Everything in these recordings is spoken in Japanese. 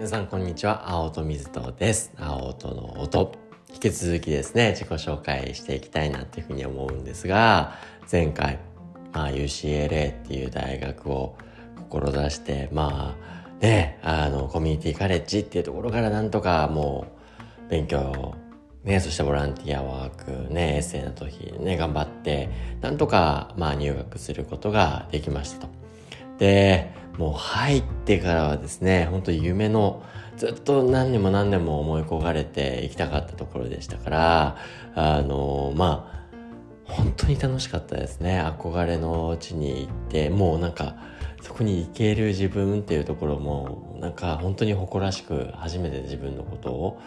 皆さんこんにちは。青と水戸です。青との音。引き続きですね自己紹介していきたいなっていうふうに思うんですが前回、まあ、UCLA っていう大学を志してまあねあのコミュニティカレッジっていうところからなんとかもう勉強ね、そしてボランティアワーク、ね、エッセイの時ね、頑張って、なんとか、まあ入学することができましたと。で、もう入ってからはですね、本当夢のずっと何年も何年も思い焦がれて行きたかったところでしたから、あの、まあ、本当に楽しかったですね。憧れの地に行って、もうなんか、そこに行ける自分っていうところも、なんか本当に誇らしく初めて自分のことを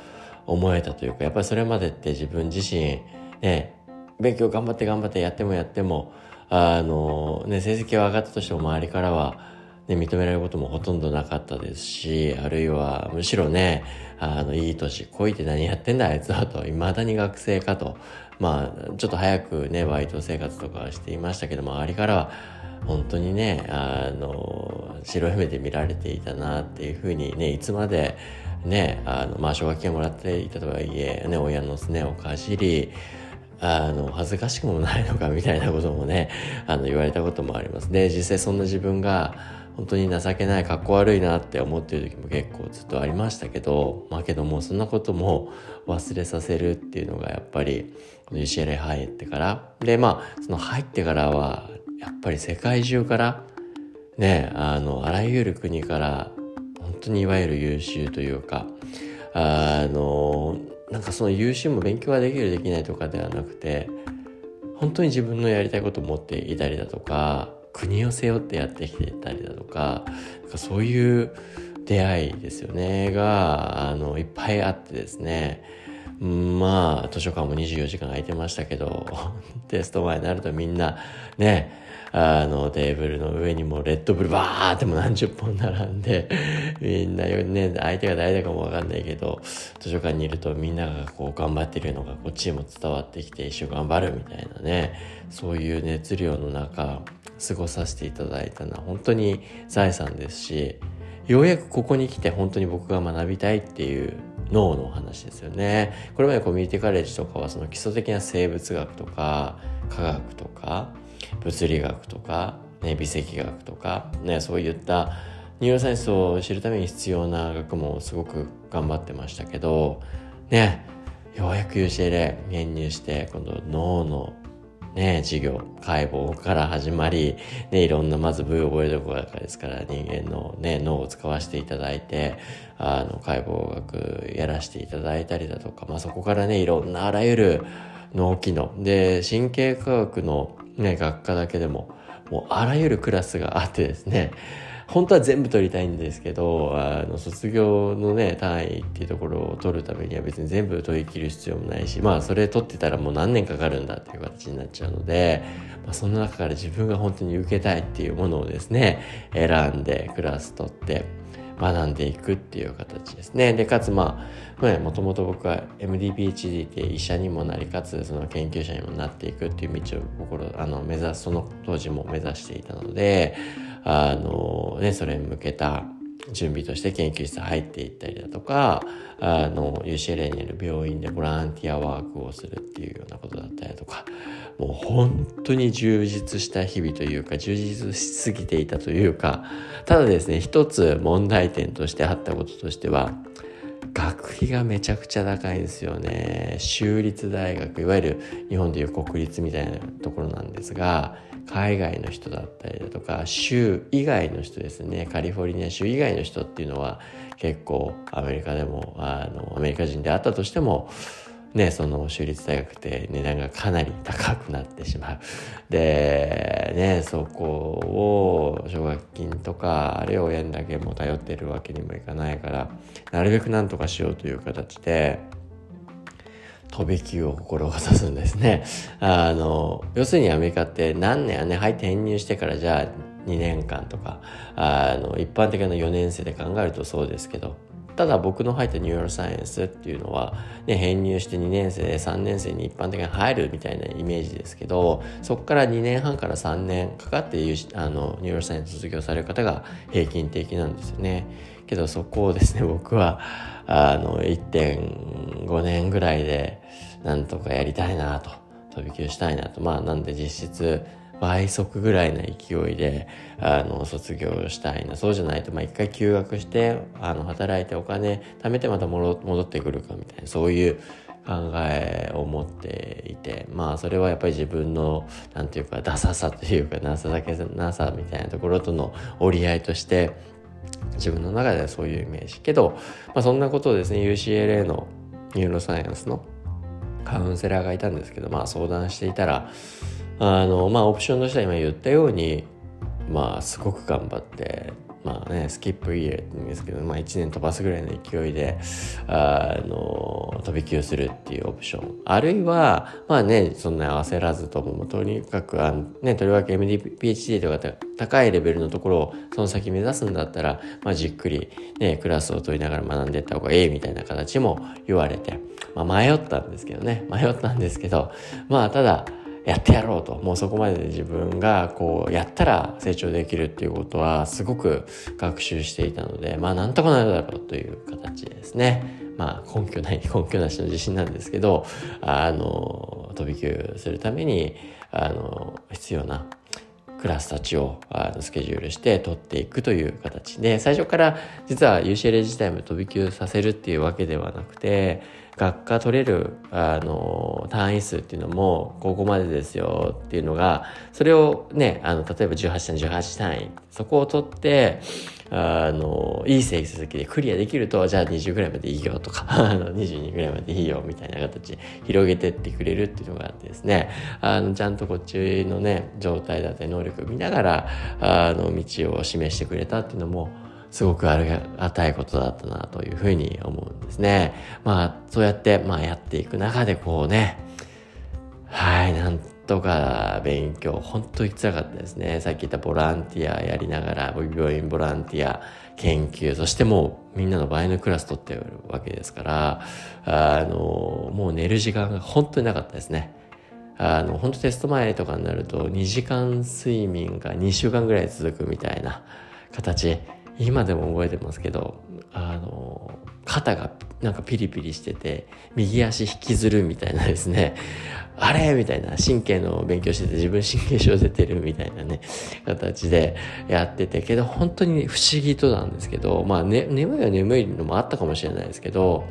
思えたというか、やっぱりそれまでって自分自身、ね、勉強頑張って頑張ってやってもやっても、あの、ね、成績は上がったとしても周りからは、ね、認められることもほとんどなかったですし、あるいはむしろね、あの、いい年こいて何やってんだあいつはと、未だに学生かと、まあ、ちょっと早くね、バイト生活とかしていましたけども、周りからは、本当にね、あの、白い目で見られていたなっていうふうにね、いつまでね、あの、まあ、奨学金をもらっていたとはいえ、ね、親のすねをかじり、あの、恥ずかしくもないのかみたいなこともね、あの、言われたこともあります。で、実際そんな自分が、本当に情けない、格好悪いなって思ってる時も結構ずっとありましたけど、まあけどもそんなことも忘れさせるっていうのがやっぱり、この UCLA 入ってから、で、まあ、その入ってからは、やっぱり世界中から、ね、あの、あらゆる国から、本当にいわゆる優秀というか、あの、なんかその優秀も勉強ができるできないとかではなくて、本当に自分のやりたいことを持っていたりだとか、国を背負ってやってきてたりだとかかそういう出会いですよね。があのいっぱいあってですね。まあ図書館も24時間空いてましたけど テスト前になるとみんなねあの、テーブルの上にもレッドブルバーっても何十本並んで、みんなよね、相手が誰だかもわかんないけど、図書館にいるとみんながこう頑張ってるのがこっちにも伝わってきて一緒頑張るみたいなね、そういう熱量の中、過ごさせていただいたのは本当に財産ですし、ようやくここに来て本当に僕が学びたいっていう脳の話ですよね。これまでコミュニティカレッジとかはその基礎的な生物学とか科学とか物理学とか、ね、微積学とか、ね、そういったニューロサイエンスを知るために必要な学問をすごく頑張ってましたけど、ね、ようやく UCLA 編入して今度脳のね、授業、解剖から始まり、ね、いろんなまず部位覚えるところからですから人間のね、脳を使わせていただいて、あの、解剖学やらせていただいたりだとか、まあそこからね、いろんなあらゆる脳機能。で、神経科学のね、学科だけでも、もうあらゆるクラスがあってですね、本当は全部取りたいんですけど、あの、卒業のね、単位っていうところを取るためには別に全部取り切る必要もないし、まあ、それ取ってたらもう何年かかるんだっていう形になっちゃうので、まあ、その中から自分が本当に受けたいっていうものをですね、選んでクラス取って、学んでいくっていう形ですね。で、かつまあ、もともと僕は MD-PhD って医者にもなり、かつその研究者にもなっていくっていう道を心、あの、目指す、その当時も目指していたので、あの、ね、それに向けた準備として研究室入っていったりだとか、あの、UCLA にある病院でボランティアワークをするっていうようなことだったりとか、もう本当に充実した日々というか、充実しすぎていたというか、ただですね、一つ問題点としてあったこととしては、学費がめちゃくちゃ高いんですよね。州立大学、いわゆる日本でいう国立みたいなところなんですが、海外の人だったりだとか、州以外の人ですね、カリフォルニア州以外の人っていうのは結構アメリカでも、あの、アメリカ人であったとしても、ね、その州立大学って値段がかなり高くなってしまう。で、ね、そこを奨学金とか、あるいは親にだけも頼ってるわけにもいかないから、なるべくなんとかしようという形で、飛び級を志すんですね。あの、要するにアメリカって何年ね、入って転入してからじゃあ2年間とか、あの、一般的な4年生で考えるとそうですけど、ただ僕の入った neuroscience っていうのは、ね、編入して2年生で3年生に一般的に入るみたいなイメージですけどそこから2年半から3年かかってあの neuroscience 卒業される方が平均的なんですよね。けどそこをですね 僕はあの1.5年ぐらいでなんとかやりたいなと飛び級したいなとまあなんで実質倍速ぐらいの勢いであの卒業したいな。そうじゃないと、まあ、一回休学してあの働いてお金貯めてまた戻ってくるかみたいなそういう考えを持っていてまあそれはやっぱり自分の何て言うかダサさというか情けなさみたいなところとの折り合いとして自分の中ではそういうイメージ。けど、まあ、そんなことをですね UCLA のニューロサイエンスのカウンセラーがいたんですけど、まあ、相談していたらあのまあオプションとしては今言ったようにまあすごく頑張ってまあねスキップイヤーって言うんですけど、まあ、1年飛ばすぐらいの勢いであの飛び級するっていうオプション。あるいはまあねそんな焦らずともとにかくあ、ね、とりわけ MD-PhD とか高いレベルのところをその先目指すんだったら、まあ、じっくり、ね、クラスを取りながら学んでいった方がええみたいな形も言われて、まあ、迷ったんですけどね。迷ったんですけどまあただやってやろうと。もうそこまで自分がこうやったら成長できるっていうことはすごく学習していたのでまあなんとかなるだろうという形ですね。まあ根拠ない根拠なしの自信なんですけどあの飛び級するためにあの必要なクラスたちをあのスケジュールして取っていくという形で最初から実は UCLA 自体も飛び級させるっていうわけではなくて学科取れるあの単位数っていうのもここまでですよっていうのがそれをねあの例えば18単位18単位そこを取ってあのいい成績でクリアできるとじゃあ20ぐらいまでいいよとか あの22ぐらいまでいいよみたいな形広げてってくれるっていうのがあってですね。あのちゃんとこっちのね状態だったり能力を見ながらあの道を示してくれたっていうのもすごくありがたいことだったなというふうに思うんですね。まあ、そうやって、まあ、やっていく中でこうね、はい、なんとか勉強、本当に辛かったですね。さっき言ったボランティアやりながら、病院ボランティア、研究、そしてもうみんなの倍のクラス取ってるわけですから、あの、もう寝る時間が本当になかったですね。あの、本当テスト前とかになると2時間睡眠が2週間ぐらい続くみたいな形。今でも覚えてますけどあの肩がなんかピリピリしてて右足引きずるみたいなですね。あれみたいな神経の勉強してて自分神経症出てるみたいなね形でやっててけど本当に不思議となんですけどまあ、ね、眠いは眠いのもあったかもしれないですけど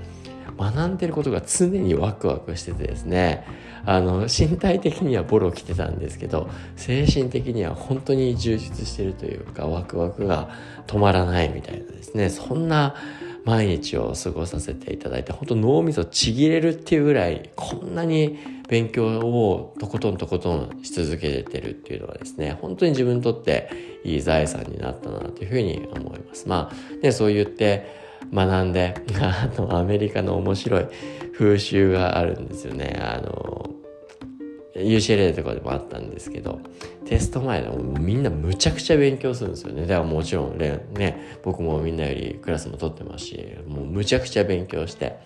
学んでることが常にワクワクしててですね。あの身体的にはボロ来てたんですけど精神的には本当に充実してるというかワクワクが止まらないみたいなですね。そんな毎日を過ごさせていただいて本当脳みそちぎれるっていうぐらいこんなに勉強をとことんとことんし続けてるっていうのはですね本当に自分にとっていい財産になったなというふうに思います。まあねそう言って学んで あのアメリカの面白い風習があるんですよね。あの UCLA とかでもあったんですけどテスト前でもみんなむちゃくちゃ勉強するんですよね。だからもちろんね僕もみんなよりクラスも取ってますしもうむちゃくちゃ勉強して。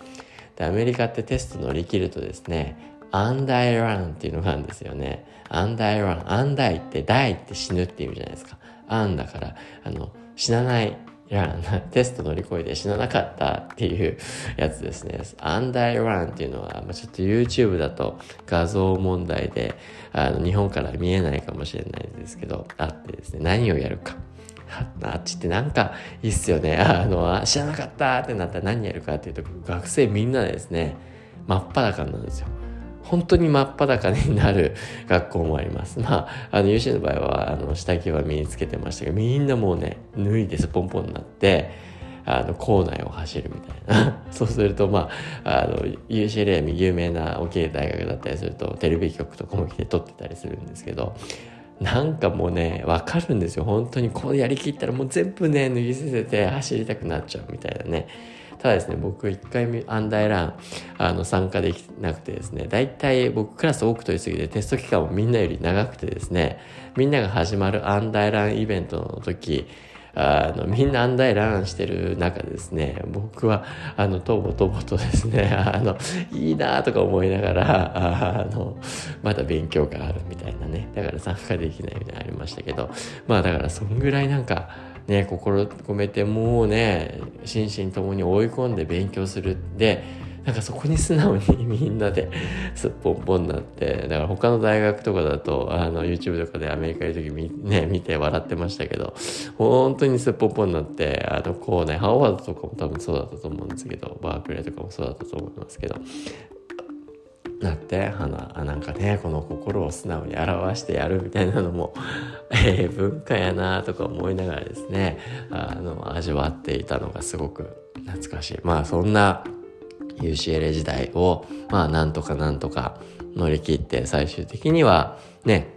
でアメリカってテスト乗り切るとですねアンダイランっていうのがあるんですよね。アンダイランアンダイってダイって死ぬっていう意味じゃないですか。アンだからあの死なないいや、テスト乗り越えて死ななかったっていうやつですね。アンダイランっていうのは、ちょっと YouTube だと画像問題で、あの、日本から見えないかもしれないですけど、あってですね、何をやるか。あっちってなんかいいっすよね。あの、知らなかったってなったら何やるかっていうと、学生みんなでですね、真っ裸なんですよ。本当に真っ裸になる学校もあります。まあ、あの、UC の場合は、あの、下着は身につけてましたけど、みんなもうね、脱いでスポンポンになって、あの、校内を走るみたいな。そうすると、まあ、あの、UCLA 有名な大きい大学だったりすると、テレビ局とかも来て撮ってたりするんですけど、なんかもうね、わかるんですよ。本当にこうやりきったらもう全部ね、脱ぎ捨てて走りたくなっちゃうみたいなね。ただですね、僕1回目アンダーランあの参加できなくてですね、大体僕クラス多く取りすぎてテスト期間もみんなより長くてですね、みんなが始まるアンダーランイベントの時、あの、みんなアンダイランしてる中ですね、僕は、あの、とぼとぼとですね、あの、いいなとか思いながら、あの、まだ勉強があるみたいなね、だから参加できないみたいなのありましたけど、まあだからそんぐらいなんか、ね、心込めてもうね、心身ともに追い込んで勉強する。で、なんかそこに素直にみんなで すっぽんぽんになって、だから他の大学とかだと、あの、YouTube とかでアメリカいる時み、ね、見て笑ってましたけど、本当にすっぽんぽんになって、あの、こうね、ハーバードとかも多分そうだったと思うんですけど、バークレーとかもそうだったと思いますけど、なってあのなんかねこの心を素直に表してやるみたいなのも、えー、文化やなとか思いながらですねあの味わっていたのがすごく懐かしいまあそんな UCLA 時代をまあなんとかなんとか乗り切って最終的にはね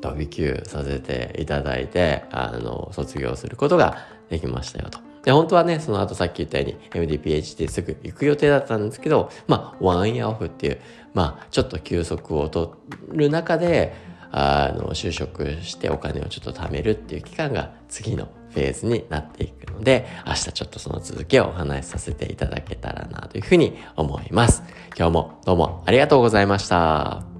飛び級させていただいてあの卒業することができましたよと。で、本当はね、その後さっき言ったように MDPHD すぐ行く予定だったんですけど、まあ、ワンイヤーオフっていう、まあ、ちょっと休息を取る中で、あの、就職してお金をちょっと貯めるっていう期間が次のフェーズになっていくので、明日ちょっとその続きをお話しさせていただけたらなというふうに思います。今日もどうもありがとうございました。